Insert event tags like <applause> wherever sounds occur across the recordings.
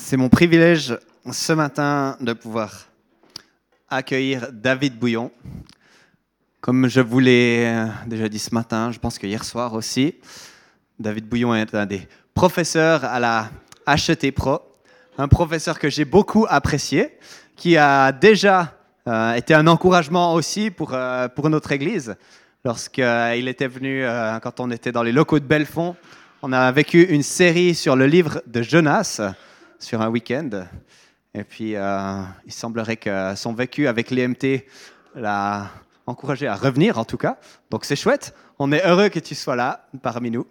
C'est mon privilège ce matin de pouvoir accueillir David Bouillon. Comme je vous l'ai euh, déjà dit ce matin, je pense que hier soir aussi, David Bouillon est un des professeurs à la HET Pro, un professeur que j'ai beaucoup apprécié, qui a déjà euh, été un encouragement aussi pour, euh, pour notre Église. Lorsqu'il était venu, quand on était dans les locaux de Belfond, on a vécu une série sur le livre de Jonas sur un week-end. Et puis, euh, il semblerait que son vécu avec l'EMT l'a encouragé à revenir, en tout cas. Donc, c'est chouette. On est heureux que tu sois là parmi nous.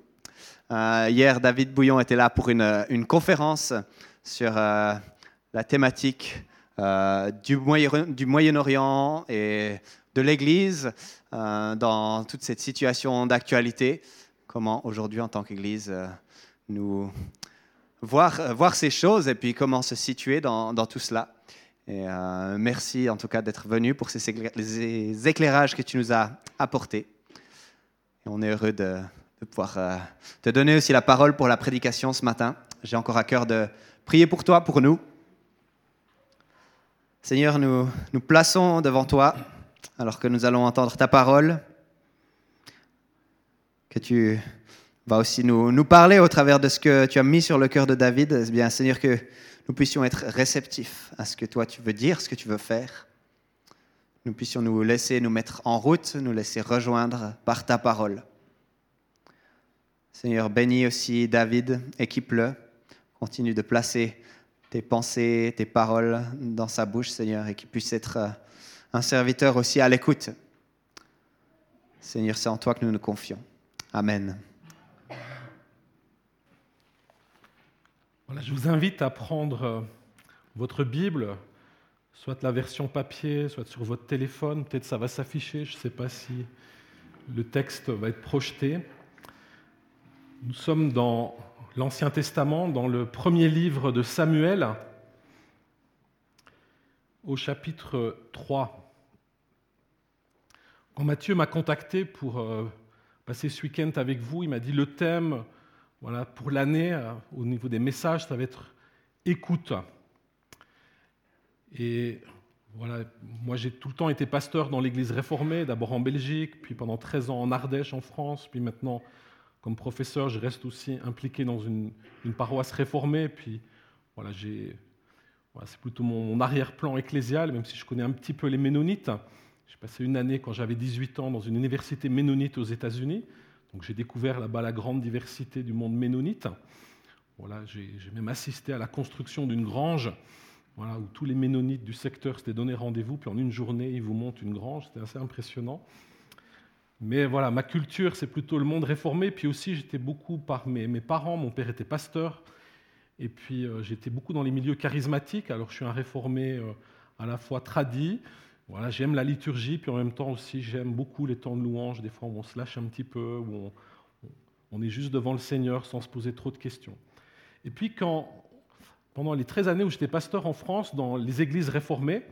Euh, hier, David Bouillon était là pour une, une conférence sur euh, la thématique du, Moyen, du Moyen-Orient et de l'Église dans toute cette situation d'actualité. Comment aujourd'hui, en tant qu'Église, nous voir, euh, voir ces choses et puis comment se situer dans, tout cela. Et euh, merci en tout cas d'être venu pour ces éclairages que tu nous as apportés. On est heureux de, de pouvoir euh, te donner aussi la parole pour la prédication ce matin. J'ai encore à cœur de prier pour toi, pour nous. Seigneur, nous nous plaçons devant toi alors que nous allons entendre ta parole. Que tu va aussi nous, parler au travers de ce que tu as mis sur le cœur de David. Eh bien, Seigneur, que nous puissions être réceptifs à ce que toi tu veux dire, ce que tu veux faire. Nous puissions nous laisser nous mettre en route, nous laisser rejoindre par ta parole. Seigneur, bénis aussi David, équipe-le. Continue de placer tes pensées, tes paroles dans sa bouche, Seigneur, et qu'il puisse être un serviteur aussi à l'écoute. Seigneur, c'est en toi que nous nous confions. Amen. Voilà, je vous invite à prendre euh, votre Bible, soit la version papier, soit sur votre téléphone. Peut-être ça va s'afficher, je ne sais pas si le texte va être projeté. Nous sommes dans l'Ancien Testament, dans le premier livre de Samuel, au chapitre 3. Quand Mathieu m'a contacté pour euh, passer ce week-end avec vous, il m'a dit le thème voilà, pour l'année, euh, au niveau des messages, ça va être écoute. Et voilà, moi j'ai tout le temps été pasteur dans l'église réformée, d'abord en Belgique, puis pendant 13 ans en Ardèche en France, puis maintenant comme professeur, je reste aussi impliqué dans une, paroisse réformée, puis voilà, c'est plutôt mon, arrière-plan ecclésial, même si je connais un petit peu les ménonites. J'ai passé une année quand j'avais 18 ans dans une université ménonite aux États-Unis, j'ai découvert là-bas la grande diversité du monde ménonite. Voilà, j'ai même assisté à la construction d'une grange voilà, où tous les ménonites du secteur s'étaient donné rendez-vous, puis en une journée, ils vous montent une grange. C'était assez impressionnant. Mais voilà, ma culture, c'est plutôt le monde réformé. Puis aussi, j'étais beaucoup par mes, mes, parents. Mon père était pasteur. Et puis, euh, j'étais beaucoup dans les milieux charismatiques. Alors, je suis un réformé euh, à la fois tradit, voilà, j'aime la liturgie, puis en même temps aussi, j'aime beaucoup les temps de louange, des fois où on se lâche un petit peu, où on, est juste devant le Seigneur sans se poser trop de questions. Et puis, quand, pendant les 13 années où j'étais pasteur en France, dans les églises réformées,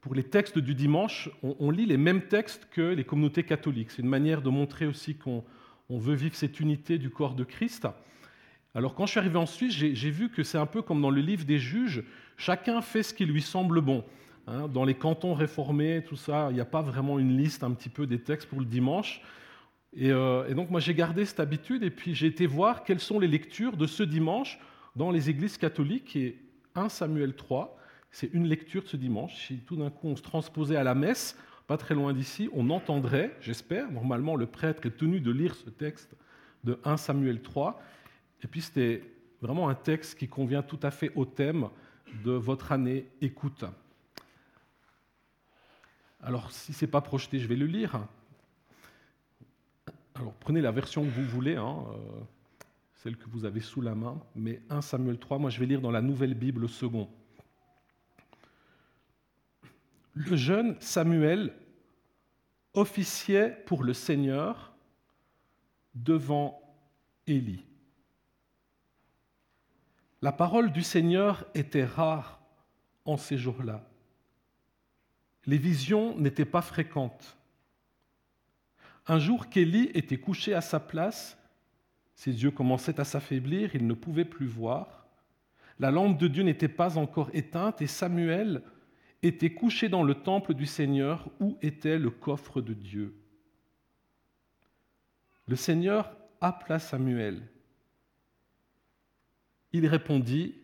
pour les textes du dimanche, on, lit les mêmes textes que les communautés catholiques. C'est une manière de montrer aussi qu'on veut vivre cette unité du corps de Christ. Alors quand je suis arrivé en Suisse, j'ai vu que c'est un peu comme dans le livre des juges, chacun fait ce qui lui semble bon. Hein, dans les cantons réformés, tout ça, il n'y a pas vraiment une liste un petit peu des textes pour le dimanche. Euh, et, donc moi j'ai gardé cette habitude et puis j'ai été voir quelles sont les lectures de ce dimanche dans les églises catholiques. Et 1 Samuel 3, c'est une lecture de ce dimanche. Si tout d'un coup on se transposait à la messe, pas très loin d'ici, on entendrait, j'espère, normalement le prêtre est tenu de lire ce texte de 1 Samuel 3. Et puis c'était vraiment un texte qui convient tout à fait au thème de votre année écoute. Alors, si ce n'est pas projeté, je vais le lire. Alors, prenez la version que vous voulez, hein, euh, celle que vous avez sous la main, mais 1 Samuel 3, moi je vais lire dans la Nouvelle Bible second. Le jeune Samuel officiait pour le Seigneur devant Élie. La parole du Seigneur était rare en ces jours-là les visions n'étaient pas fréquentes. Un jour qu'Élie était couché à sa place, ses yeux commençaient à s'affaiblir, il ne pouvait plus voir. La lampe de Dieu n'était pas encore éteinte et Samuel était couché dans le temple du Seigneur où était le coffre de Dieu. Le Seigneur appela Samuel. Il répondit,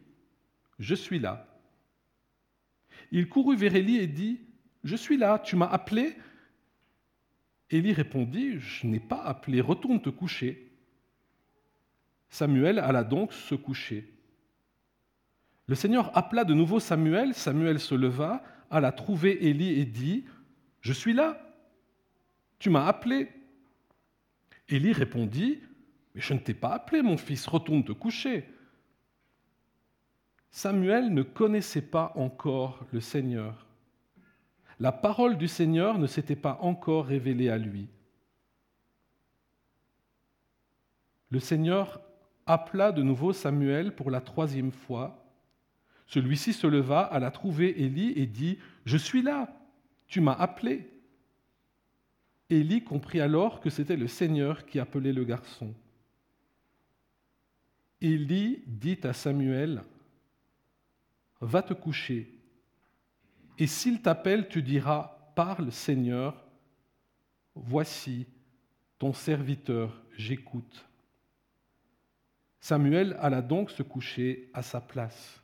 Je suis là. Il courut vers Élie et dit, Je suis là, tu m'as appelé Élie répondit, Je n'ai pas appelé, retourne te coucher. Samuel alla donc se coucher. Le Seigneur appela de nouveau Samuel, Samuel se leva, alla trouver Élie et dit, Je suis là, tu m'as appelé. Élie répondit, Mais je ne t'ai pas appelé, mon fils, retourne te coucher. Samuel ne connaissait pas encore le Seigneur. La parole du Seigneur ne s'était pas encore révélée à lui. Le Seigneur appela de nouveau Samuel pour la troisième fois. Celui-ci se leva, alla trouver Élie et dit, Je suis là, tu m'as appelé. Élie comprit alors que c'était le Seigneur qui appelait le garçon. Élie dit à Samuel, Va te coucher, et s'il t'appelle, tu diras, Parle Seigneur, voici ton serviteur, j'écoute. Samuel alla donc se coucher à sa place.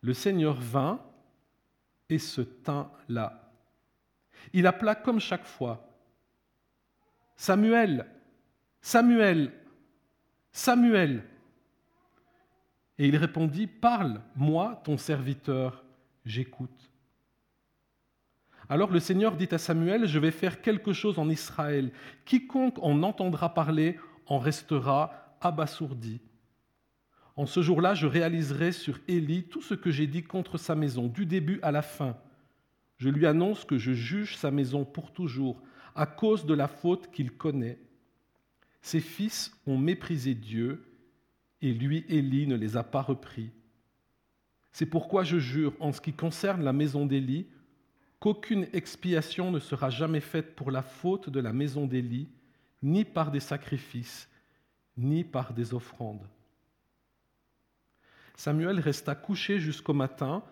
Le Seigneur vint et se tint là. Il appela comme chaque fois. Samuel, Samuel, Samuel. Et il répondit, Parle, moi, ton serviteur, j'écoute. Alors le Seigneur dit à Samuel, Je vais faire quelque chose en Israël. Quiconque en entendra parler en restera abasourdi. En ce jour-là, je réaliserai sur Élie tout ce que j'ai dit contre sa maison, du début à la fin. Je lui annonce que je juge sa maison pour toujours, à cause de la faute qu'il connaît. Ses fils ont méprisé Dieu, et lui, Élie, ne les a pas repris. C'est pourquoi je jure, en ce qui concerne la maison d'Élie, qu'aucune expiation ne sera jamais faite pour la faute de la maison d'Élie, ni par des sacrifices, ni par des offrandes. Samuel resta couché jusqu'au matin,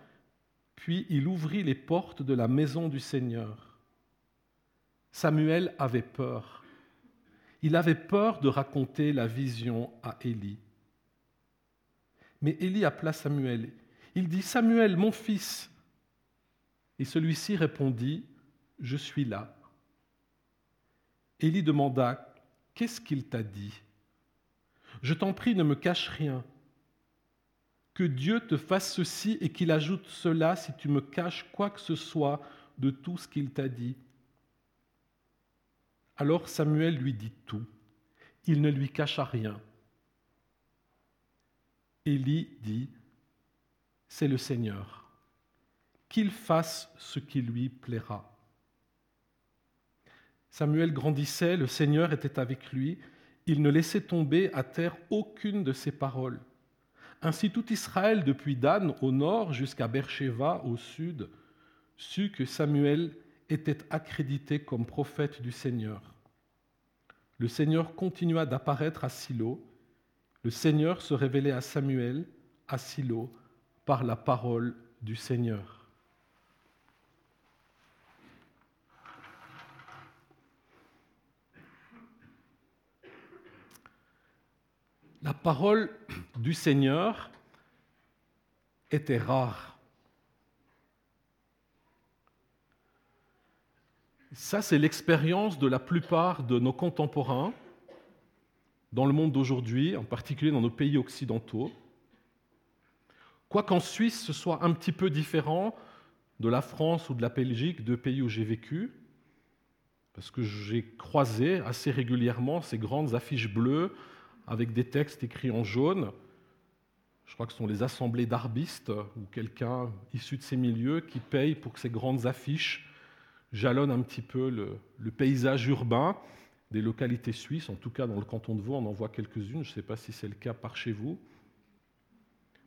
puis il ouvrit les portes de la maison du Seigneur. Samuel avait peur. Il avait peur de raconter la vision à Élie. Mais Élie appela Samuel. Il dit, Samuel, mon fils. Et celui-ci répondit, Je suis là. Élie demanda, Qu'est-ce qu'il t'a dit? Je t'en prie, ne me cache rien. Que Dieu te fasse ceci et qu'il ajoute cela si tu me caches quoi que ce soit de tout ce qu'il t'a dit. Alors Samuel lui dit tout. Il ne lui cacha rien. Élie dit, C'est le Seigneur, qu'il fasse ce qui lui plaira. Samuel grandissait, le Seigneur était avec lui, il ne laissait tomber à terre aucune de ses paroles. Ainsi tout Israël, depuis Dan au nord jusqu'à Beersheba au sud, sut que Samuel était accrédité comme prophète du Seigneur. Le Seigneur continua d'apparaître à Silo. Le Seigneur se révélait à Samuel à Silo par la parole du Seigneur. La parole du Seigneur était rare. Ça, c'est l'expérience de la plupart de nos contemporains dans le monde d'aujourd'hui, en particulier dans nos pays occidentaux. Quoiqu'en Suisse, ce soit un petit peu différent de la France ou de la Belgique, deux pays où j'ai vécu, parce que j'ai croisé assez régulièrement ces grandes affiches bleues avec des textes écrits en jaune. Je crois que ce sont les assemblées d'arbistes ou quelqu'un issu de ces milieux qui paye pour que ces grandes affiches jalonnent un petit peu le, paysage urbain des localités suisses. En tout cas, dans le canton de Vaud, on en voit quelques-unes. Je ne sais pas si c'est le cas par chez vous.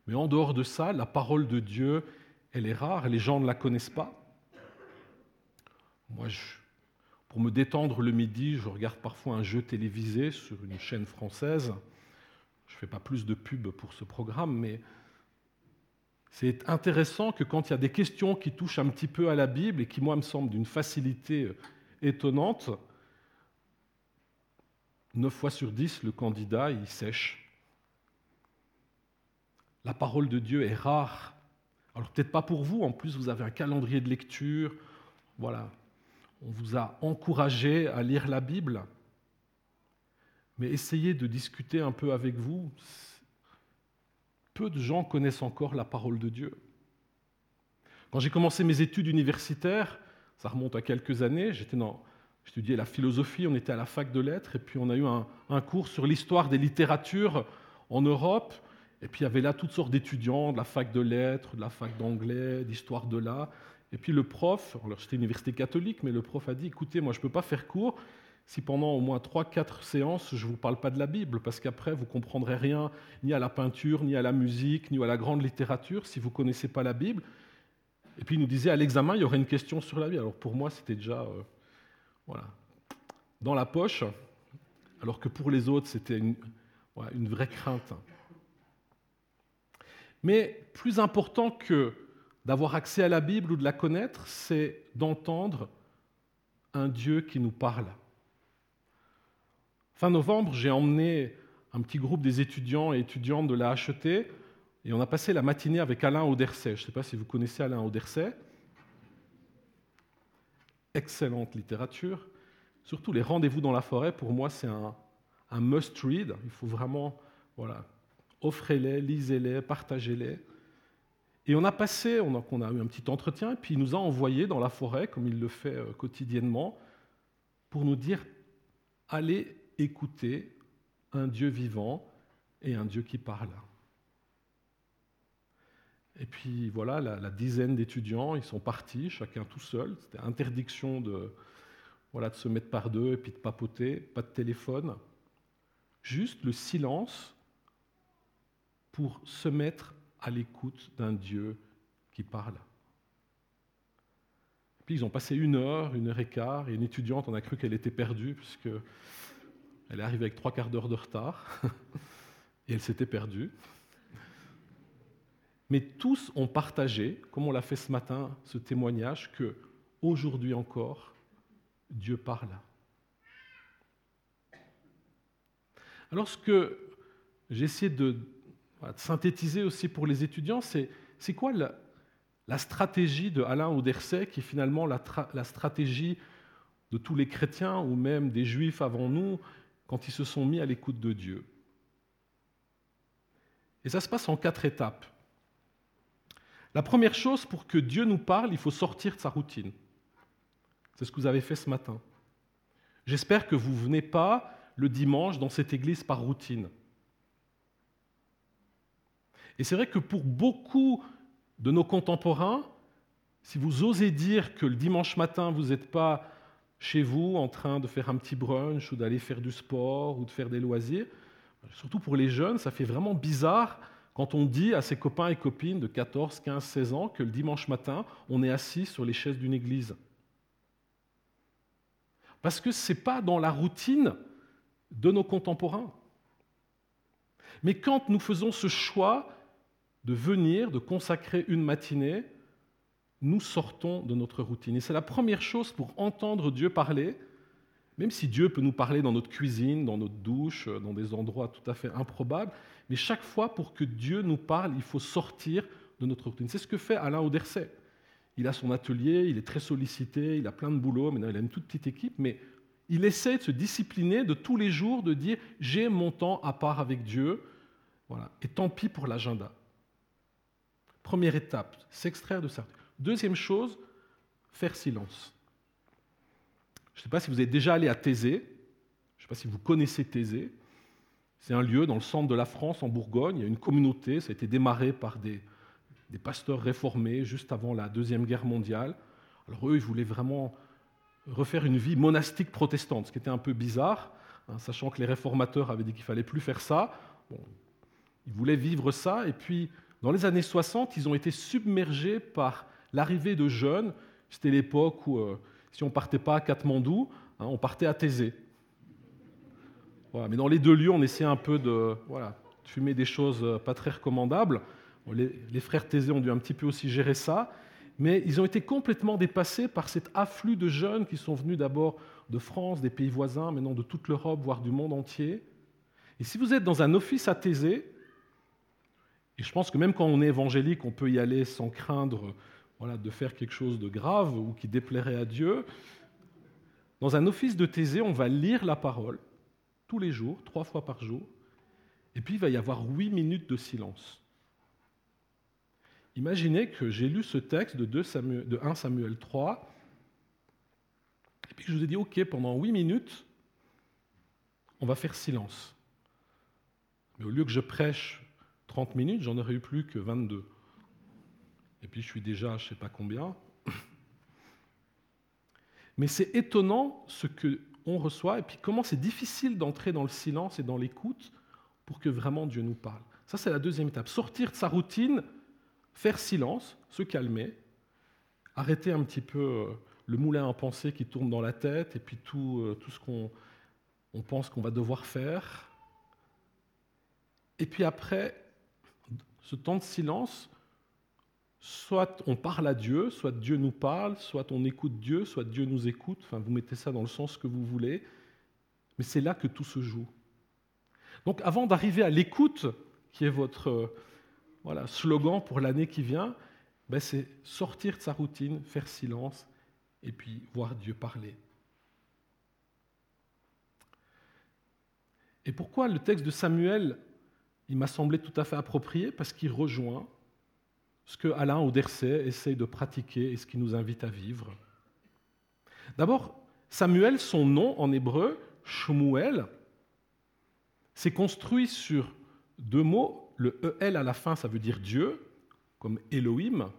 Mais en dehors de ça, la parole de Dieu, elle est rare. Les gens ne la connaissent pas. Moi, pour me détendre le midi, je regarde parfois un jeu télévisé sur une chaîne française. Je fais pas plus de pub pour ce programme, mais c'est intéressant que quand il y a des questions qui touchent un petit peu à la Bible et qui, moi, me semblent d'une facilité euh, étonnante, 9 fois sur 10, le candidat, il sèche. La parole de Dieu est rare. Alors peut-être pas pour vous, en plus vous avez un calendrier de lecture. Voilà. On vous a encouragé à lire la Bible. Mais essayez de discuter un peu avec vous. Peu de gens connaissent encore la parole de Dieu. Quand j'ai commencé mes études universitaires, ça remonte à quelques années, j'étudiais la philosophie, on était à la fac de lettres, et puis on a eu un cours sur l'histoire des littératures en Europe. Et puis il y avait là toutes sortes d'étudiants de la fac de lettres, de la fac d'anglais, d'histoire de l'art. Et puis le prof, alors c'était université catholique, mais le prof a dit, écoutez, moi je ne peux pas faire cours si pendant au moins 3-4 séances, je ne vous parle pas de la Bible, parce qu'après, vous ne comprendrez rien ni à la peinture, ni à la musique, ni à la grande littérature, si vous ne connaissez pas la Bible. Et puis il nous disait, à l'examen, il y aurait une question sur la Bible. Alors pour moi, c'était déjà euh, voilà, dans la poche, alors que pour les autres, c'était une vraie crainte. Mais plus important que d'avoir accès à la Bible ou de la connaître, c'est d'entendre un Dieu qui nous parle. Fin novembre, j'ai emmené un petit groupe des étudiants et étudiantes de la HET et on a passé la matinée avec Alain Auderset. Je ne sais pas si vous connaissez Alain Auderset. Excellente littérature. Surtout les rendez-vous dans la forêt, pour moi, c'est un, un must-read. Il faut vraiment voilà, offrez-les, lisez-les, partagez-les. Et on a passé, on a, eu un petit entretien, et puis il nous a envoyés dans la forêt, comme il le fait euh, quotidiennement, pour nous dire allez écouter un Dieu vivant et un Dieu qui parle. Et puis voilà, la, dizaine d'étudiants, ils sont partis, chacun tout seul. C'était interdiction de, de se mettre par deux et puis de papoter, pas de téléphone. Juste le silence pour se mettre à l'écoute d'un Dieu qui parle. Puis ils ont passé une heure, une heure et quart, et une étudiante, on a cru qu'elle était perdue, puisque elle est arrivée avec trois quarts d'heure de retard, <laughs> et elle s'était perdue. Mais tous ont partagé, comme on l'a fait ce matin, ce témoignage que aujourd'hui encore, Dieu parle. Alors ce que j'ai de synthétiser aussi pour les étudiants, c'est quoi la, stratégie de Alain Auderset, qui est finalement la, la, stratégie de tous les chrétiens ou même des juifs avant nous, quand ils se sont mis à l'écoute de Dieu? Et ça se passe en quatre étapes. La première chose, pour que Dieu nous parle, il faut sortir de sa routine. C'est ce que vous avez fait ce matin. J'espère que vous ne venez pas le dimanche dans cette église par routine. Et c'est vrai que pour beaucoup de nos contemporains, si vous osez dire que le dimanche matin, vous n'êtes pas chez vous en train de faire un petit brunch ou d'aller faire du sport ou de faire des loisirs, surtout pour les jeunes, ça fait vraiment bizarre quand on dit à ses copains et copines de 14, 15, 16 ans que le dimanche matin, on est assis sur les chaises d'une église. Parce que ce n'est pas dans la routine de nos contemporains. Mais quand nous faisons ce choix de venir, de consacrer une matinée, nous sortons de notre routine. Et c'est la première chose pour entendre Dieu parler, même si Dieu peut nous parler dans notre cuisine, dans notre douche, dans des endroits tout à fait improbables, mais chaque fois pour que Dieu nous parle, il faut sortir de notre routine. C'est ce que fait Alain Auderset. Il a son atelier, il est très sollicité, il a plein de boulot, maintenant il a une toute petite équipe, mais il essaie de se discipliner de tous les jours, de dire j'ai mon temps à part avec Dieu, voilà. et tant pis pour l'agenda. Première étape, s'extraire de ça. Deuxième chose, faire silence. Je ne sais pas si vous êtes déjà allé à Thésée. Je ne sais pas si vous connaissez Thésée. C'est un lieu dans le centre de la France, en Bourgogne. Il y a une communauté. Ça a été démarré par des, pasteurs réformés juste avant la Deuxième Guerre mondiale. Alors eux, ils voulaient vraiment refaire une vie monastique protestante, ce qui était un peu bizarre, hein, sachant que les réformateurs avaient dit qu'il fallait plus faire ça. Ils voulaient vivre ça, et puis dans les années 60, ils ont été submergés par l'arrivée de jeunes. C'était l'époque où, euh, si on ne partait pas à Katmandou, hein, on partait à Thésée. mais dans les deux lieux, on essayait un peu de, fumer des choses pas très recommandables. Les, frères Thésée ont dû un petit peu aussi gérer ça, mais ils ont été complètement dépassés par cet afflux de jeunes qui sont venus d'abord de France, des pays voisins, maintenant de toute l'Europe, voire du monde entier. Et si vous êtes dans un office à Thésée, et je pense que même quand on est évangélique, on peut y aller sans craindre de faire quelque chose de grave ou qui déplairait à Dieu, dans un office de Thésée, on va lire la parole tous les jours, trois fois par jour, et puis il va y avoir huit minutes de silence. Imaginez que j'ai lu ce texte de, 2 Samuel, de 1 Samuel 3, et puis je vous ai dit, OK, pendant 8 minutes, on va faire silence. Mais au lieu que je prêche 30 minutes, j'en aurais eu plus que 22. Et puis je suis déjà, je ne sais pas combien. <laughs> Mais c'est étonnant ce qu'on reçoit, et puis comment c'est difficile d'entrer dans le silence et dans l'écoute pour que vraiment Dieu nous parle. Ça, c'est la deuxième étape. Sortir de sa routine faire silence, se calmer, arrêter un petit peu euh, le moulin à pensée qui tourne dans la tête et puis tout, euh, tout ce qu'on on pense qu'on va devoir faire. Et puis après, ce temps de silence, soit on parle à Dieu, soit Dieu nous parle, soit on écoute Dieu, soit Dieu nous écoute, enfin vous mettez ça dans le sens que vous voulez, mais c'est là que tout se joue. Donc avant d'arriver à l'écoute, qui est votre voilà, slogan pour l'année qui vient, ben c'est sortir de sa routine, faire silence et puis voir Dieu parler. Et pourquoi le texte de Samuel, il m'a semblé tout à fait approprié Parce qu'il rejoint ce que Alain Auderset essaye de pratiquer et ce qu'il nous invite à vivre. D'abord, Samuel, son nom en hébreu, Shmuel, s'est construit sur deux mots le EL à la fin, ça veut dire Dieu, comme Elohim,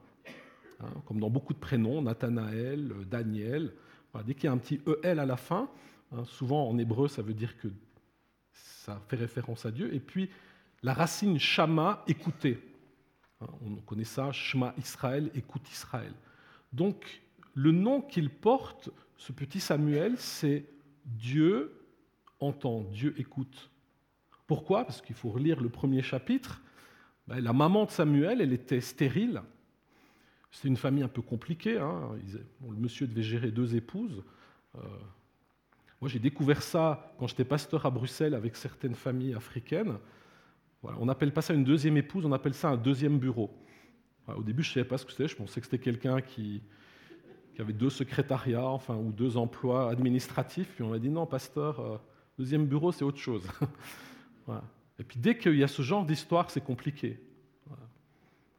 hein, comme dans beaucoup de prénoms, Nathanaël, Daniel. dès qu'il y a un petit EL à la fin, hein, souvent en hébreu, ça veut dire que ça fait référence à Dieu. Et puis la racine Shama, écouter. Hein, on connaît ça, Shema Israël, écoute Israël. Donc le nom qu'il porte, ce petit Samuel, c'est Dieu entend, Dieu écoute. Pourquoi? Parce qu'il faut relire le premier chapitre. Ben, la maman de Samuel, elle était stérile. C'était une famille un peu compliquée. Hein. le monsieur devait gérer deux épouses. Euh, moi, j'ai découvert ça quand j'étais pasteur à Bruxelles avec certaines familles africaines. On n'appelle pas ça une deuxième épouse, on appelle ça un deuxième bureau. au début, je ne savais pas ce que c'était. Je pensais que c'était quelqu'un qui, avait deux secrétariats, enfin, ou deux emplois administratifs. Puis on m'a dit non, pasteur, euh, deuxième bureau, c'est autre chose. <laughs> Et puis dès qu'il y a ce genre d'histoire, c'est compliqué.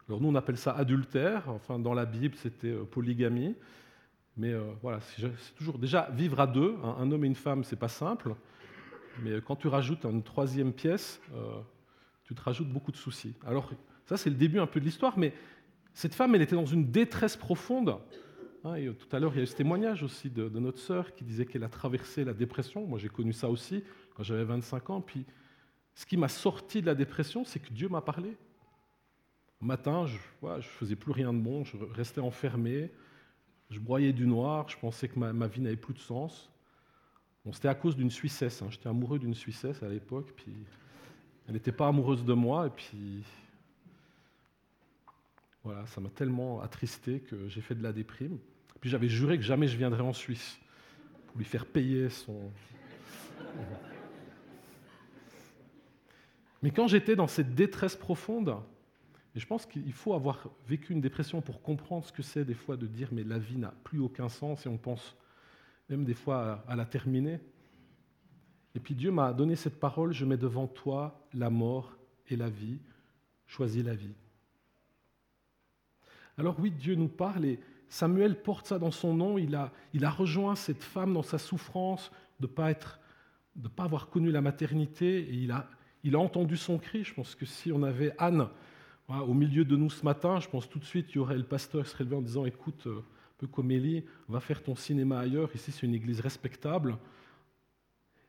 Alors nous, on appelle ça adultère. Enfin, dans la Bible, c'était euh, polygamie. Mais euh, voilà, c'est toujours déjà vivre à deux, un homme et une femme, c'est pas simple. Mais quand tu rajoutes une troisième pièce, tu te rajoutes beaucoup de soucis. Alors ça, c'est le début un peu de l'histoire. Mais cette femme, elle était dans une détresse profonde. Hein, et tout à l'heure, il y a eu ce témoignage aussi de, notre sœur qui disait qu'elle a traversé la dépression. Moi, j'ai connu ça aussi quand j'avais 25 ans. Puis ce qui m'a sorti de la dépression, c'est que Dieu m'a parlé. Au matin, je ne faisais plus rien de bon, je restais enfermé, je broyais du noir, je pensais que ma, vie n'avait plus de sens. C'était à cause d'une Suissesse, hein. j'étais amoureux d'une Suissesse à l'époque, puis elle n'était pas amoureuse de moi, et puis voilà, ça m'a tellement attristé que j'ai fait de la déprime. Puis j'avais juré que jamais je viendrais en Suisse pour lui faire payer son... Mais quand j'étais dans cette détresse profonde, et je pense qu'il faut avoir vécu une dépression pour comprendre ce que c'est des fois de dire mais la vie n'a plus aucun sens et on pense même des fois à la terminer. Et puis Dieu m'a donné cette parole, je mets devant toi la mort et la vie, choisis la vie. Alors oui, Dieu nous parle et Samuel porte ça dans son nom, il a, rejoint cette femme dans sa souffrance de ne pas, pas avoir connu la maternité et il a, il a entendu son cri. Je pense que si on avait Anne au milieu de nous ce matin, je pense tout de suite, il y aurait le pasteur qui serait levé en disant Écoute, euh, un peu comme Élie, va faire ton cinéma ailleurs. Ici, c'est une église respectable.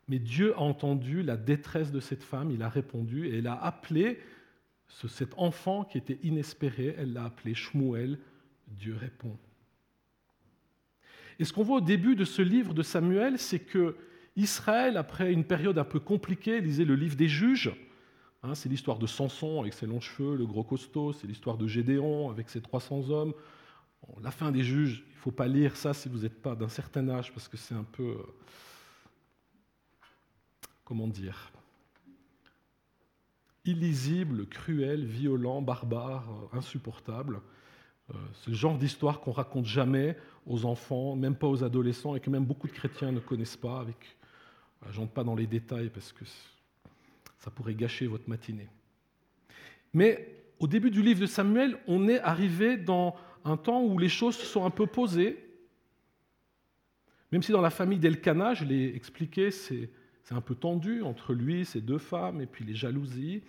Mais Dieu a entendu la détresse de cette femme, il a répondu et elle a appelé cet enfant qui était inespéré, elle l'a appelé Shmuel, Dieu répond. Et ce qu'on voit au début de ce livre de Samuel, c'est que Israël, après une période un peu compliquée, lisez le livre des juges, Hein, c'est l'histoire de Samson avec ses longs cheveux, le gros costaud, c'est l'histoire de Gédéon avec ses 300 hommes. la fin des juges, il ne faut pas lire ça si vous n'êtes pas d'un certain âge, parce que c'est un peu... Euh, comment dire illisible, cruel, violent, barbare, euh, insupportable. Euh, c'est le genre d'histoire qu'on raconte jamais aux enfants, même pas aux adolescents, et que même beaucoup de chrétiens ne connaissent pas. Avec, j'entre pas dans les détails parce que ça pourrait gâcher votre matinée. Mais au début du livre de Samuel, on est arrivé dans un temps où les choses se sont un peu posées. Même si dans la famille d'Elkana, je l'ai expliqué, c'est, un peu tendu entre lui, ses deux femmes, et puis les jalousies.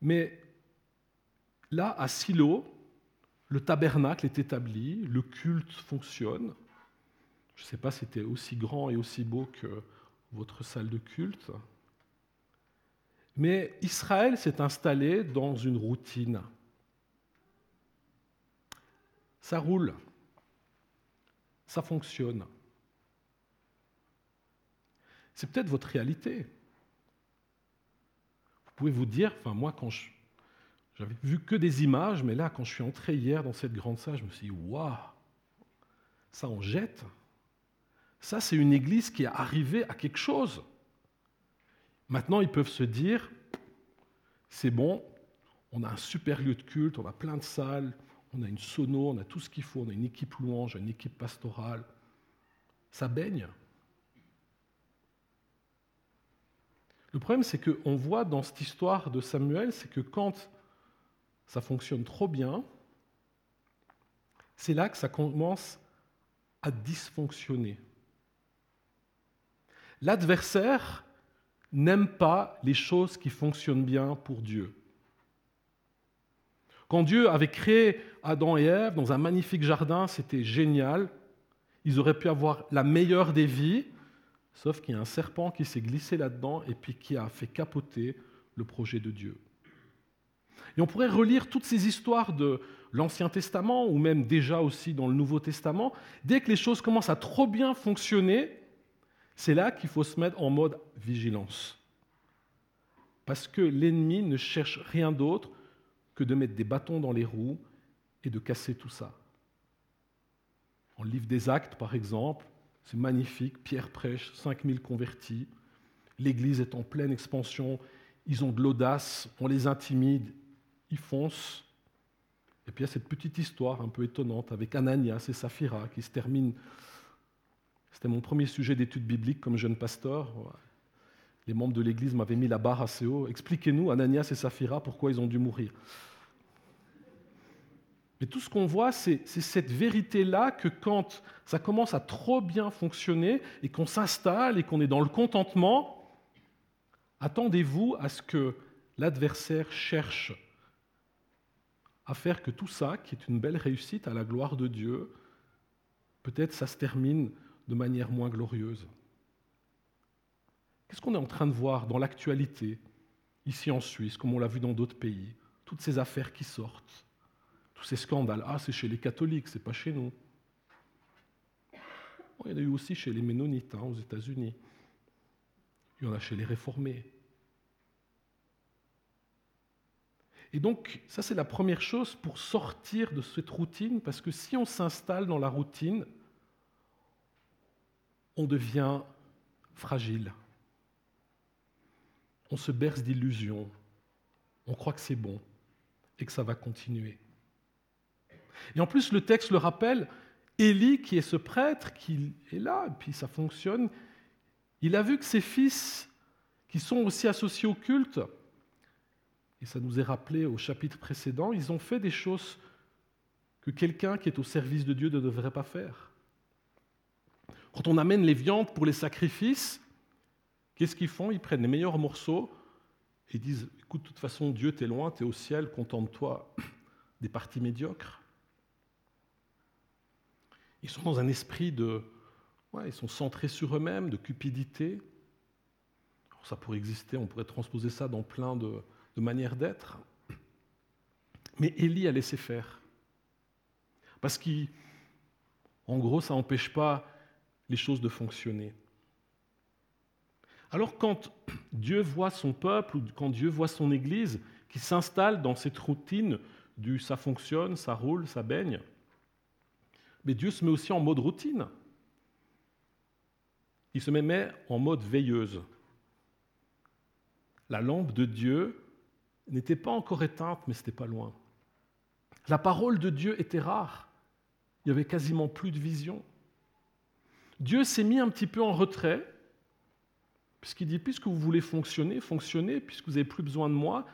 Mais là, à Silo, le tabernacle est établi, le culte fonctionne. Je ne sais pas si c'était aussi grand et aussi beau que votre salle de culte. Mais Israël s'est installé dans une routine. Ça roule, ça fonctionne. C'est peut-être votre réalité. Vous pouvez vous dire, enfin moi quand je, j'avais vu que des images, mais là quand je suis entré hier dans cette grande salle, je me suis dit, waouh, ça en jette. Ça c'est une église qui est arrivée à quelque chose. Maintenant, ils peuvent se dire, c'est bon, on a un super lieu de culte, on a plein de salles, on a une sono, on a tout ce qu'il faut, on a une équipe louange, une équipe pastorale. Ça baigne. Le problème, c'est qu'on voit dans cette histoire de Samuel, c'est que quand ça fonctionne trop bien, c'est là que ça commence à dysfonctionner. L'adversaire n'aime pas les choses qui fonctionnent bien pour Dieu. Quand Dieu avait créé Adam et Ève dans un magnifique jardin, c'était génial. Ils auraient pu avoir la meilleure des vies, sauf qu'il y a un serpent qui s'est glissé là-dedans et puis qui a fait capoter le projet de Dieu. Et on pourrait relire toutes ces histoires de l'Ancien Testament ou même déjà aussi dans le Nouveau Testament. Dès que les choses commencent à trop bien fonctionner, c'est là qu'il faut se mettre en mode vigilance. Parce que l'ennemi ne cherche rien d'autre que de mettre des bâtons dans les roues et de casser tout ça. En livre des actes, par exemple, c'est magnifique, Pierre prêche, 5000 convertis, l'Église est en pleine expansion, ils ont de l'audace, on les intimide, ils foncent. Et puis il y a cette petite histoire un peu étonnante avec Ananias et Saphira qui se termine c'était mon premier sujet d'étude biblique comme jeune pasteur. Les membres de l'Église m'avaient mis la barre assez haut. Expliquez-nous, Ananias et Saphira, pourquoi ils ont dû mourir. Mais tout ce qu'on voit, c'est cette vérité-là que quand ça commence à trop bien fonctionner et qu'on s'installe et qu'on est dans le contentement, attendez-vous à ce que l'adversaire cherche à faire que tout ça, qui est une belle réussite à la gloire de Dieu, peut-être ça se termine de manière moins glorieuse. Qu'est-ce qu'on est en train de voir dans l'actualité, ici en Suisse, comme on l'a vu dans d'autres pays Toutes ces affaires qui sortent, tous ces scandales. Ah, c'est chez les catholiques, c'est pas chez nous. il y en a eu aussi chez les ménonites hein, aux États-Unis. Il y en a chez les réformés. Et donc, ça c'est la première chose pour sortir de cette routine, parce que si on s'installe dans la routine, on devient fragile. On se berce d'illusions. On croit que c'est bon et que ça va continuer. Et en plus, le texte le rappelle, Élie, qui est ce prêtre, qui est là, et puis ça fonctionne, il a vu que ses fils, qui sont aussi associés au culte, et ça nous est rappelé au chapitre précédent, ils ont fait des choses que quelqu'un qui est au service de Dieu ne devrait pas faire. Quand on amène les viandes pour les sacrifices, qu'est-ce qu'ils font? Ils prennent les meilleurs morceaux et disent Écoute, de toute façon, Dieu, t'es loin, t'es au ciel, contente-toi des parties médiocres. Ils sont dans un esprit de. Ouais, ils sont centrés sur eux-mêmes, de cupidité. ça pourrait exister, on pourrait transposer ça dans plein de, de manières d'être. Mais Élie a laissé faire. Parce qu'en gros, ça n'empêche pas les choses de fonctionner. Alors quand Dieu voit son peuple ou quand Dieu voit son Église qui s'installe dans cette routine du ça fonctionne, ça roule, ça baigne, mais Dieu se met aussi en mode routine. Il se met en mode veilleuse. La lampe de Dieu n'était pas encore éteinte, mais c'était pas loin. La parole de Dieu était rare. Il y avait quasiment plus de vision. Dieu s'est mis un petit peu en retrait, puisqu'il dit, puisque vous voulez fonctionner, fonctionnez, puisque vous n'avez plus besoin de moi,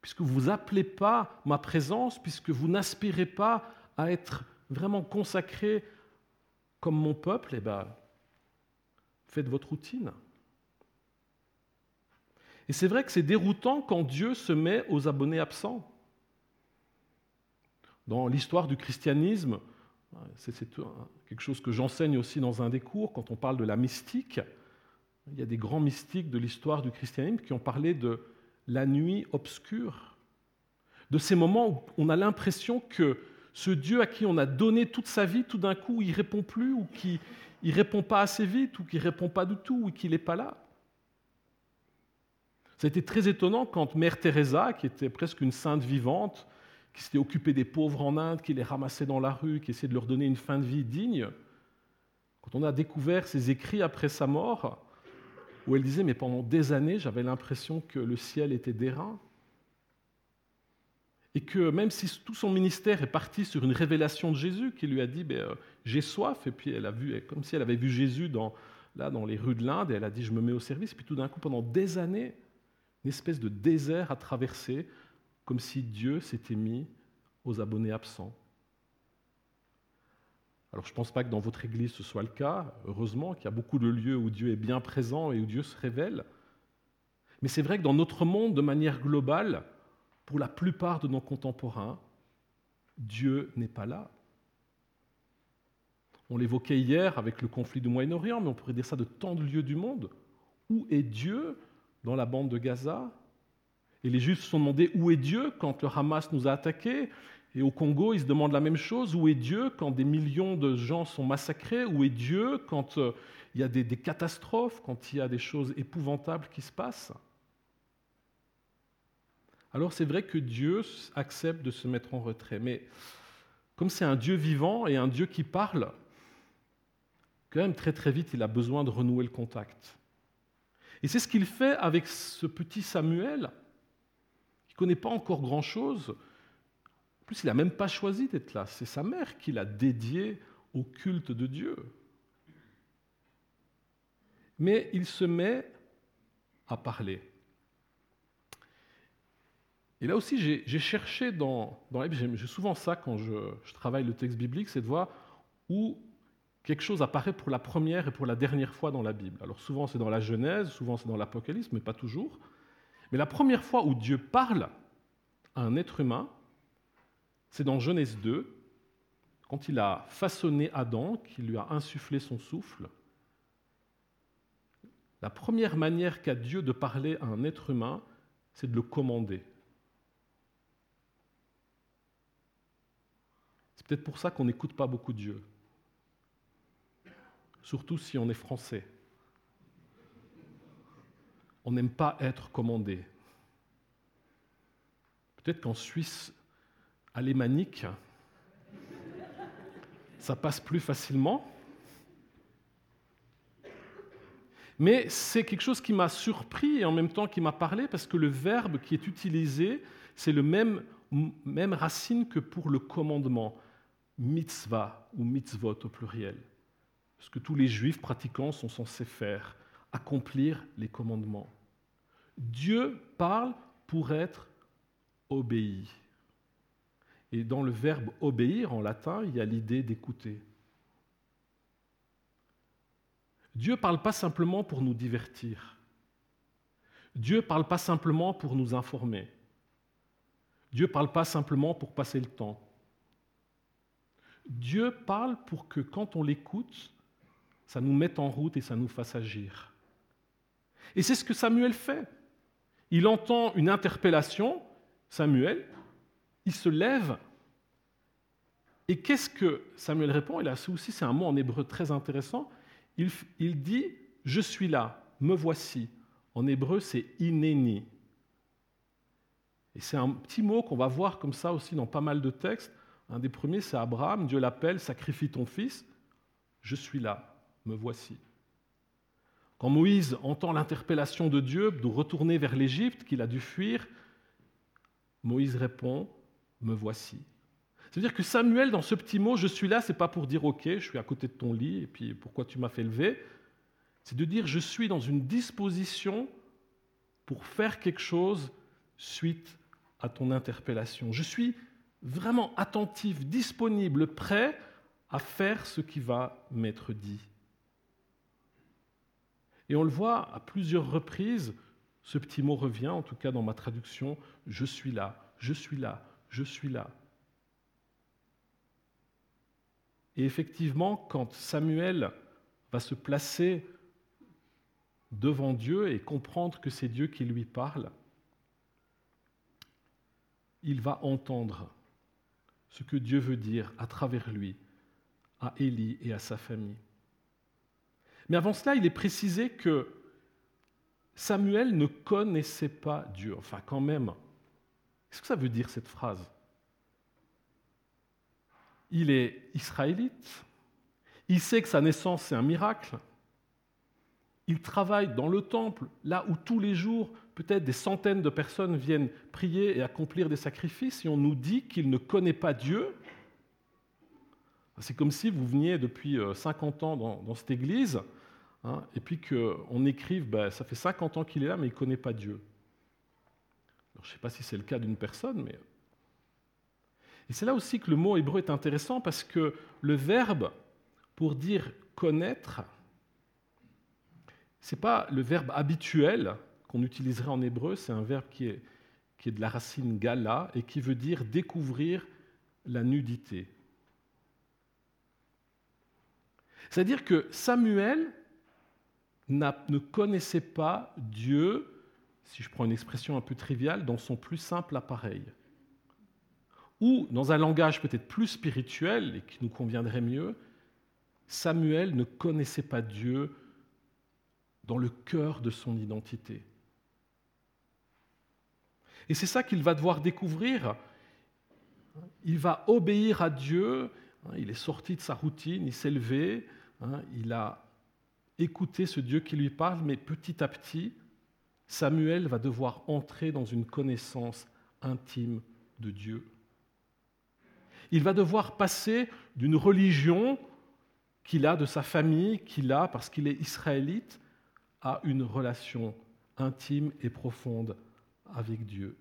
puisque vous n'appelez pas ma présence, puisque vous n'aspirez pas à être vraiment consacré comme mon peuple, eh ben, faites votre routine. Et c'est vrai que c'est déroutant quand Dieu se met aux abonnés absents. Dans l'histoire du christianisme, c'est quelque chose que j'enseigne aussi dans un des cours, quand on parle de la mystique, il y a des grands mystiques de l'histoire du christianisme qui ont parlé de la nuit obscure, de ces moments où on a l'impression que ce Dieu à qui on a donné toute sa vie, tout d'un coup, il répond plus, ou qu'il ne répond pas assez vite, ou qu'il ne répond pas du tout, ou qu'il n'est pas là. Ça a été très étonnant quand Mère Teresa, qui était presque une sainte vivante, qui s'était occupée des pauvres en Inde, qui les ramassait dans la rue, qui essayait de leur donner une fin de vie digne, quand on a découvert ses écrits après sa mort, où elle disait, mais pendant des années, j'avais l'impression que le ciel était d'airain, et que même si tout son ministère est parti sur une révélation de Jésus, qui lui a dit, ben, euh, j'ai soif, et puis elle a vu, comme si elle avait vu Jésus dans, là, dans les rues de l'Inde, et elle a dit, je me mets au service, puis tout d'un coup, pendant des années, une espèce de désert à traverser, comme si Dieu s'était mis aux abonnés absents. Alors je ne pense pas que dans votre Église ce soit le cas, heureusement qu'il y a beaucoup de lieux où Dieu est bien présent et où Dieu se révèle. Mais c'est vrai que dans notre monde, de manière globale, pour la plupart de nos contemporains, Dieu n'est pas là. On l'évoquait hier avec le conflit du Moyen-Orient, mais on pourrait dire ça de tant de lieux du monde. Où est Dieu dans la bande de Gaza? Et les Juifs se sont demandé où est Dieu quand le Hamas nous a attaqués. Et au Congo, ils se demandent la même chose. Où est Dieu quand des millions de gens sont massacrés? Où est Dieu quand euh, il y a des, catastrophes, quand il y a des choses épouvantables qui se passent? Alors c'est vrai que Dieu accepte de se mettre en retrait. Mais comme c'est un Dieu vivant et un Dieu qui parle, quand même très très vite, il a besoin de renouer le contact. Et c'est ce qu'il fait avec ce petit Samuel, qui ne connaît pas encore grand-chose. En plus, il n'a même pas choisi d'être là. C'est sa mère qui l'a dédié au culte de Dieu. Mais il se met à parler. Et là aussi, j'ai cherché dans, la Bible, j'ai souvent ça quand je, je travaille le texte biblique, c'est de voir où quelque chose apparaît pour la première et pour la dernière fois dans la Bible. Alors souvent c'est dans la Genèse, souvent c'est dans l'Apocalypse, mais pas toujours. Mais la première fois où Dieu parle à un être humain, c'est dans Genèse 2, quand il a façonné Adam, qu'il lui a insufflé son souffle. La première manière qu'a Dieu de parler à un être humain, c'est de le commander. C'est peut-être pour ça qu'on n'écoute pas beaucoup Dieu surtout si on est français. On n'aime pas être commandé. Peut-être qu'en Suisse alémanique, ça passe plus facilement. Mais c'est quelque chose qui m'a surpris et en même temps qui m'a parlé parce que le verbe qui est utilisé, c'est le même, même racine que pour le commandement, mitzvah ou mitzvot au pluriel ce que tous les juifs pratiquants sont censés faire, accomplir les commandements. Dieu parle pour être obéi. Et dans le verbe obéir en latin, il y a l'idée d'écouter. Dieu ne parle pas simplement pour nous divertir. Dieu ne parle pas simplement pour nous informer. Dieu ne parle pas simplement pour passer le temps. Dieu parle pour que quand on l'écoute, ça nous met en route et ça nous fasse agir. Et c'est ce que Samuel fait. Il entend une interpellation, Samuel, il se lève, et qu'est-ce que Samuel répond? Et là aussi, c'est un mot en hébreu très intéressant. Il, il dit Je suis là, me voici. En hébreu, c'est inéni. Et c'est un petit mot qu'on va voir comme ça aussi dans pas mal de textes. Un des premiers, c'est Abraham. Dieu l'appelle, sacrifie ton fils. Je suis là, me voici. Quand Moïse entend l'interpellation de Dieu de retourner vers l'Égypte, qu'il a dû fuir, Moïse répond, me voici. C'est-à-dire que Samuel, dans ce petit mot, je suis là, c'est pas pour dire ok, je suis à côté de ton lit, et puis pourquoi tu m'as fait lever C'est de dire je suis dans une disposition pour faire quelque chose suite à ton interpellation. Je suis vraiment attentif, disponible, prêt à faire ce qui va m'être dit. Et on le voit à plusieurs reprises, ce petit mot revient, en tout cas dans ma traduction, je suis là, je suis là, je suis là. Et effectivement, quand Samuel va se placer devant Dieu et comprendre que c'est Dieu qui lui parle, il va entendre ce que Dieu veut dire à travers lui, à Élie et à sa famille. Mais avant cela, il est précisé que Samuel ne connaissait pas Dieu. Enfin, quand même, qu'est-ce que ça veut dire cette phrase? Il est israélite, il sait que sa naissance c'est un miracle, il travaille dans le temple, là où tous les jours, peut-être des centaines de personnes viennent prier et accomplir des sacrifices, et on nous dit qu'il ne connaît pas Dieu. C'est comme si vous veniez depuis 50 euh, ans dans, cette église, hein, et puis qu'on écrive, ben, ça fait 50 ans qu'il est là, mais il ne connaît pas Dieu. je ne sais pas si c'est le cas d'une personne, mais... Et c'est là aussi que le mot hébreu est intéressant, parce que le verbe pour dire connaître, ce n'est pas le verbe habituel qu'on utiliserait en hébreu, c'est un verbe qui est, de la racine gala et qui veut dire découvrir la nudité. C'est-à-dire que Samuel ne connaissait pas Dieu, si je prends une expression un peu triviale, dans son plus simple appareil. Ou, dans un langage peut-être plus spirituel et qui nous conviendrait mieux, Samuel ne connaissait pas Dieu dans le cœur de son identité. Et c'est ça qu'il va devoir découvrir. Il va obéir à Dieu, il est sorti de sa routine, il s'est levé, il a écouté ce Dieu qui lui parle, mais petit à petit, Samuel va devoir entrer dans une connaissance intime de Dieu. Il va devoir passer d'une religion qu'il a de sa famille, qu'il a parce qu'il est israélite, a une relation intime et profonde avec Dieu.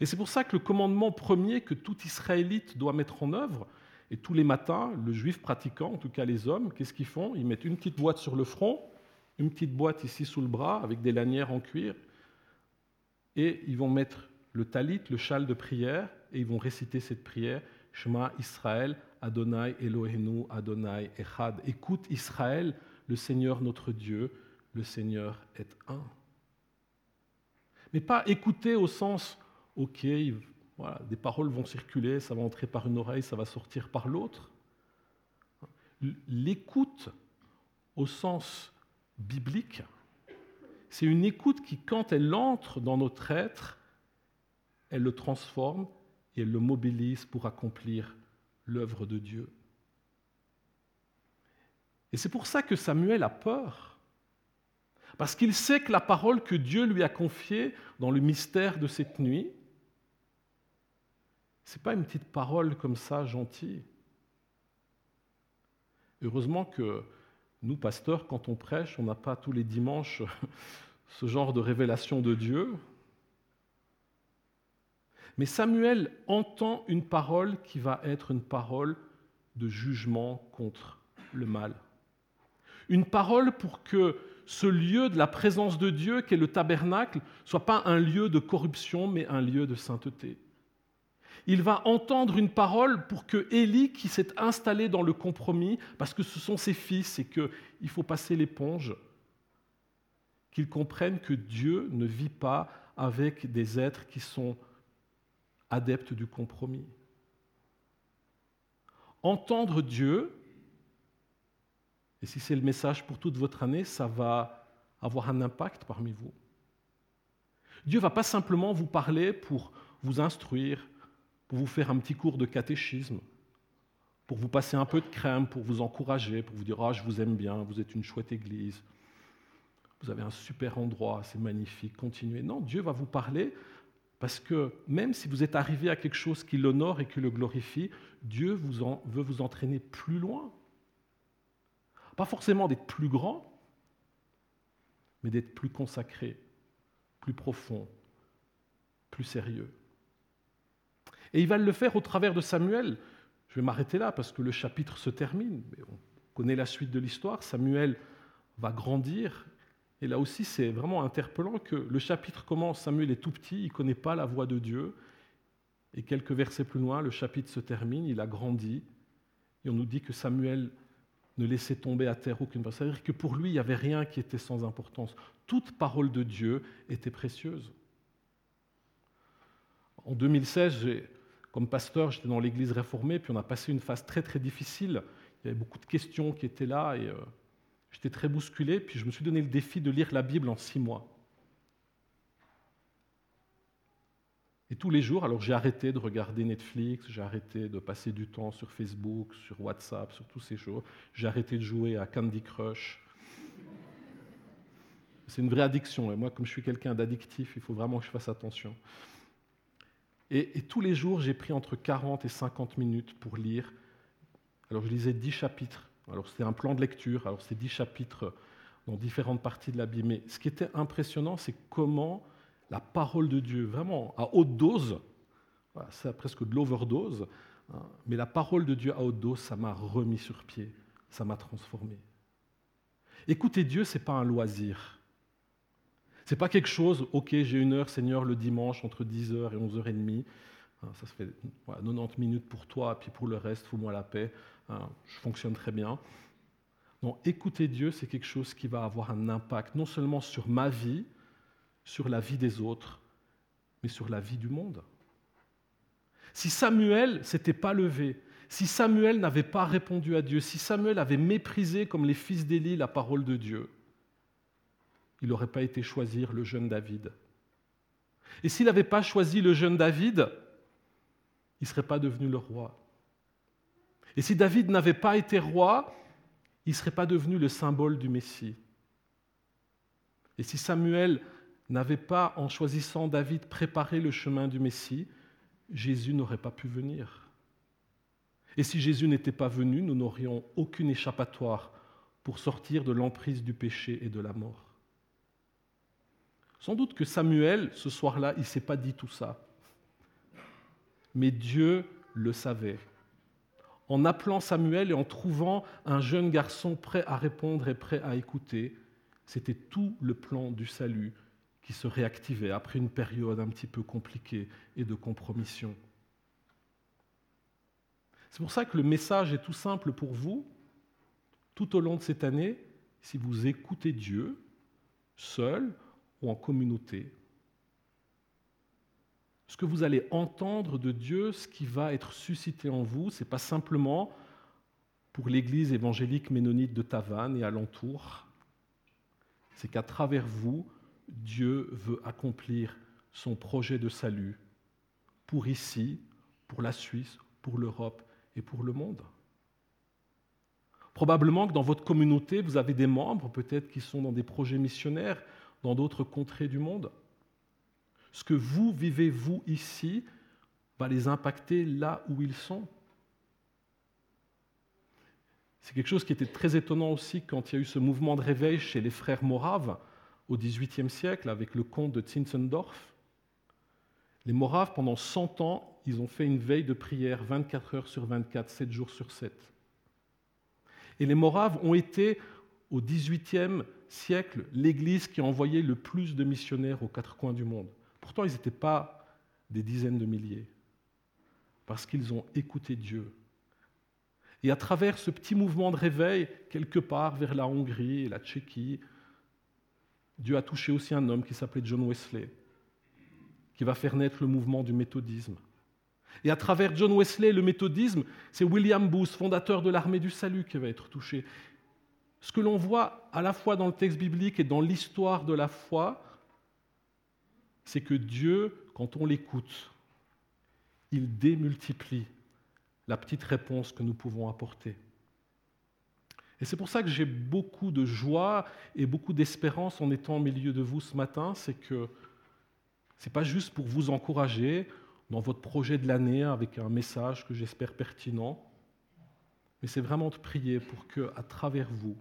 Et c'est pour ça que le commandement premier que tout Israélite doit mettre en œuvre, et tous les matins, le juif pratiquant, en tout cas les hommes, qu'est-ce qu'ils font? Ils mettent une petite boîte sur le front, une petite boîte ici sous le bras, avec des lanières en cuir, et ils vont mettre le talit, le châle de prière, et ils vont réciter cette prière Shema Israël, Adonai Elohenu, Adonai Echad. Écoute Israël, le Seigneur notre Dieu, le Seigneur est un. Mais pas écouter au sens, ok, voilà, des paroles vont circuler, ça va entrer par une oreille, ça va sortir par l'autre. L'écoute au sens biblique, c'est une écoute qui, quand elle entre dans notre être, elle le transforme et elle le mobilise pour accomplir l'œuvre de Dieu. Et c'est pour ça que Samuel a peur. Parce qu'il sait que la parole que Dieu lui a confiée dans le mystère de cette nuit, ce n'est pas une petite parole comme ça, gentille. Heureusement que nous, pasteurs, quand on prêche, on n'a pas tous les dimanches <laughs> ce genre de révélation de Dieu. Mais Samuel entend une parole qui va être une parole de jugement contre le mal. Une parole pour que ce lieu de la présence de Dieu, qui est le tabernacle, soit pas un lieu de corruption, mais un lieu de sainteté. Il va entendre une parole pour que Élie, qui s'est installé dans le compromis, parce que ce sont ses fils et qu'il faut passer l'éponge, qu'il comprenne que Dieu ne vit pas avec des êtres qui sont adeptes du compromis. Entendre Dieu, Et si c'est le message pour toute votre année, ça va avoir un impact parmi vous. Dieu ne va pas simplement vous parler pour vous instruire, pour vous faire un petit cours de catéchisme, pour vous passer un peu de crème, pour vous encourager, pour vous dire Ah, je vous aime bien, vous êtes une chouette église, vous avez un super endroit, c'est magnifique, continuez. Non, Dieu va vous parler parce que même si vous êtes arrivé à quelque chose qui l'honore et qui le glorifie, Dieu veut vous entraîner plus loin. Pas forcément d'être plus grand, mais d'être plus consacré, plus profond, plus sérieux. Et il va le faire au travers de Samuel. Je vais m'arrêter là parce que le chapitre se termine. Mais on connaît la suite de l'histoire. Samuel va grandir et là aussi, c'est vraiment interpellant que le chapitre commence, Samuel est tout petit, il ne connaît pas la voix de Dieu. Et quelques versets plus loin, le chapitre se termine, il a grandi. Et on nous dit que Samuel ne laissait tomber à terre aucune parole. C'est-à-dire que pour lui, il n'y avait rien qui était sans importance. Toute parole de Dieu était précieuse. En 2016, comme pasteur, j'étais dans l'église réformée, puis on a passé une phase très très difficile. Il y avait beaucoup de questions qui étaient là, et euh, J'étais très bousculé, puis je me suis donné le défi de lire la Bible en six mois. Et tous les jours, alors j'ai arrêté de regarder Netflix, j'ai arrêté de passer du temps sur Facebook, sur WhatsApp, sur tous ces choses. J'ai arrêté de jouer à Candy Crush. C'est une vraie addiction. Et moi, comme je suis quelqu'un d'addictif, il faut vraiment que je fasse attention. Et, tous les jours, j'ai pris entre 40 et 50 minutes pour lire. Alors, je lisais 10 chapitres alors c'était un plan de lecture, alors c'est dix chapitres dans différentes parties de la Bible. Mais ce qui était impressionnant, c'est comment la parole de Dieu, vraiment à haute dose, c'est presque de l'overdose, hein, mais la parole de Dieu à haute dose, ça m'a remis sur pied, ça m'a transformé. Écouter Dieu, ce n'est pas un loisir. Ce n'est pas quelque chose, ok, j'ai une heure, Seigneur, le dimanche entre 10h et 11h30. Hein, ça se fait 90 minutes pour toi, puis pour le reste, fous-moi la paix. Hein, je fonctionne très bien. Non, écouter Dieu, c'est quelque chose qui va avoir un impact non seulement sur ma vie, sur la vie des autres, mais sur la vie du monde. Si Samuel s'était pas levé, si Samuel n'avait pas répondu à Dieu, si Samuel avait méprisé comme les fils d'Élie la parole de Dieu, il n'aurait pas été choisir le jeune David. Et s'il n'avait pas choisi le jeune David, il ne serait pas devenu le roi. Et si David n'avait pas été roi, il ne serait pas devenu le symbole du Messie. Et si Samuel n'avait pas, en choisissant David, préparé le chemin du Messie, Jésus n'aurait pas pu venir. Et si Jésus n'était pas venu, nous n'aurions aucune échappatoire pour sortir de l'emprise du péché et de la mort. Sans doute que Samuel, ce soir-là, il ne s'est pas dit tout ça mais Dieu le savait. En appelant Samuel et en trouvant un jeune garçon prêt à répondre et prêt à écouter, c'était tout le plan du salut qui se réactivait après une période un petit peu compliquée et de compromission. C'est pour ça que le message est tout simple pour vous. Tout au long de cette année, si vous écoutez Dieu, seul ou en communauté, ce que vous allez entendre de Dieu, ce qui va être suscité en vous, ce n'est pas simplement pour l'Église évangélique ménonite de Tavannes et alentour, c'est qu'à travers vous, Dieu veut accomplir son projet de salut pour ici, pour la Suisse, pour l'Europe et pour le monde. Probablement que dans votre communauté, vous avez des membres peut-être qui sont dans des projets missionnaires dans d'autres contrées du monde. Ce que vous vivez, vous, ici, va les impacter là où ils sont. C'est quelque chose qui était très étonnant aussi quand il y a eu ce mouvement de réveil chez les frères moraves au XVIIIe siècle avec le comte de Zinzendorf. Les moraves, pendant 100 ans, ils ont fait une veille de prière 24 heures sur 24, 7 jours sur 7. Et les moraves ont été, au XVIIIe siècle, l'église qui a envoyé le plus de missionnaires aux quatre coins du monde. Pourtant, ils n'étaient pas des dizaines de milliers, parce qu'ils ont écouté Dieu. Et à travers ce petit mouvement de réveil, quelque part vers la Hongrie et la Tchéquie, Dieu a touché aussi un homme qui s'appelait John Wesley, qui va faire naître le mouvement du méthodisme. Et à travers John Wesley, le méthodisme, c'est William Booth, fondateur de l'armée du salut, qui va être touché. ce que l'on voit à la fois dans le texte biblique et dans l'histoire de la foi, c'est que Dieu, quand on l'écoute, il démultiplie la petite réponse que nous pouvons apporter. Et c'est pour ça que j'ai beaucoup de joie et beaucoup d'espérance en étant au milieu de vous ce matin, c'est que ce n'est pas juste pour vous encourager dans votre projet de l'année avec un message que j'espère pertinent, mais c'est vraiment de prier pour que, à travers vous,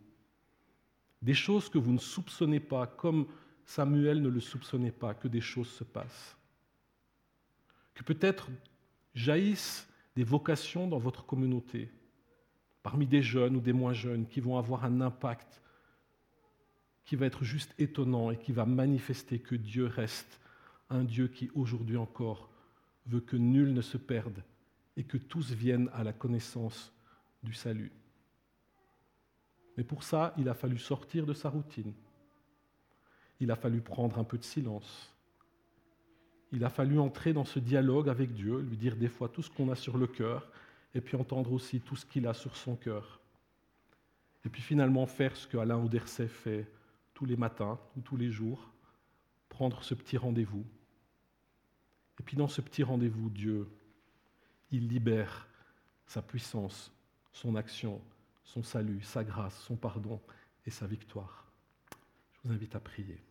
des choses que vous ne soupçonnez pas, comme Samuel ne le soupçonnait pas, que des choses se passent. Que peut-être jaillissent des vocations dans votre communauté, parmi des jeunes ou des moins jeunes, qui vont avoir un impact qui va être juste étonnant et qui va manifester que Dieu reste un Dieu qui aujourd'hui encore veut que nul ne se perde et que tous viennent à la connaissance du salut. Mais pour ça, il a fallu sortir de sa routine. Il a fallu prendre un peu de silence. Il a fallu entrer dans ce dialogue avec Dieu, lui dire des fois tout ce qu'on a sur le cœur et puis entendre aussi tout ce qu'il a sur son cœur. Et puis finalement faire ce que Alain Auderset fait tous les matins ou tous les jours, prendre ce petit rendez-vous. Et puis dans ce petit rendez-vous, Dieu, il libère sa puissance, son action, son salut, sa grâce, son pardon et sa victoire. Je vous invite à prier.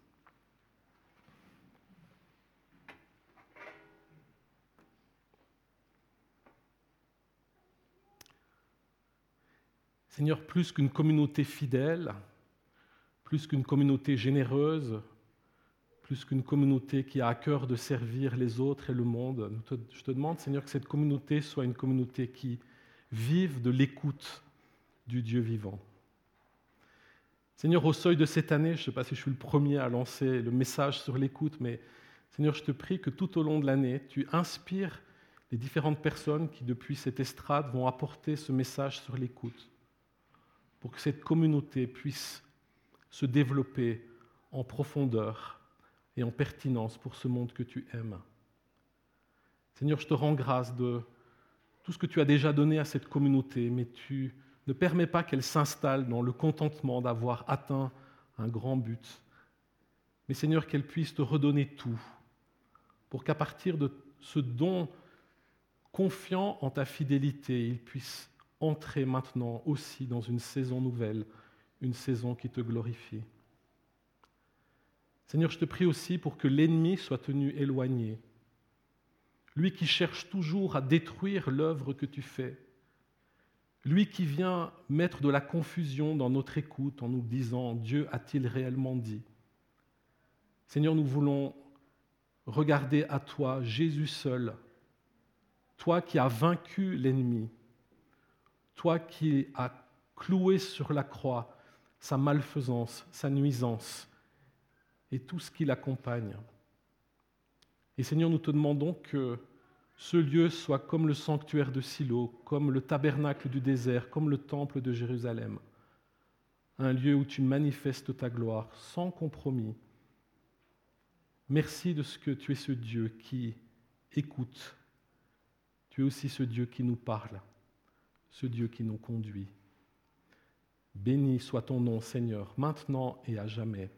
Seigneur, plus qu'une communauté fidèle, plus qu'une communauté généreuse, plus qu'une communauté qui a à cœur de servir les autres et le monde, je te demande, Seigneur, que cette communauté soit une communauté qui vive de l'écoute du Dieu vivant. Seigneur, au seuil de cette année, je ne sais pas si je suis le premier à lancer le message sur l'écoute, mais Seigneur, je te prie que tout au long de l'année, tu inspires les différentes personnes qui, depuis cette estrade, vont apporter ce message sur l'écoute pour que cette communauté puisse se développer en profondeur et en pertinence pour ce monde que tu aimes. Seigneur, je te rends grâce de tout ce que tu as déjà donné à cette communauté, mais tu ne permets pas qu'elle s'installe dans le contentement d'avoir atteint un grand but. Mais Seigneur, qu'elle puisse te redonner tout, pour qu'à partir de ce don confiant en ta fidélité, il puisse entrer maintenant aussi dans une saison nouvelle, une saison qui te glorifie. Seigneur, je te prie aussi pour que l'ennemi soit tenu éloigné. Lui qui cherche toujours à détruire l'œuvre que tu fais. Lui qui vient mettre de la confusion dans notre écoute en nous disant Dieu a-t-il réellement dit? Seigneur, nous voulons regarder à toi, Jésus seul, toi qui as vaincu l'ennemi, toi qui as cloué sur la croix sa malfaisance, sa nuisance et tout ce qui l'accompagne. Et Seigneur, nous te demandons que ce lieu soit comme le sanctuaire de Silo, comme le tabernacle du désert, comme le temple de Jérusalem, un lieu où tu manifestes ta gloire sans compromis. Merci de ce que tu es ce Dieu qui écoute. Tu es aussi ce Dieu qui nous parle ce Dieu qui nous conduit. Béni soit ton nom, Seigneur, maintenant et à jamais.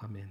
Amen.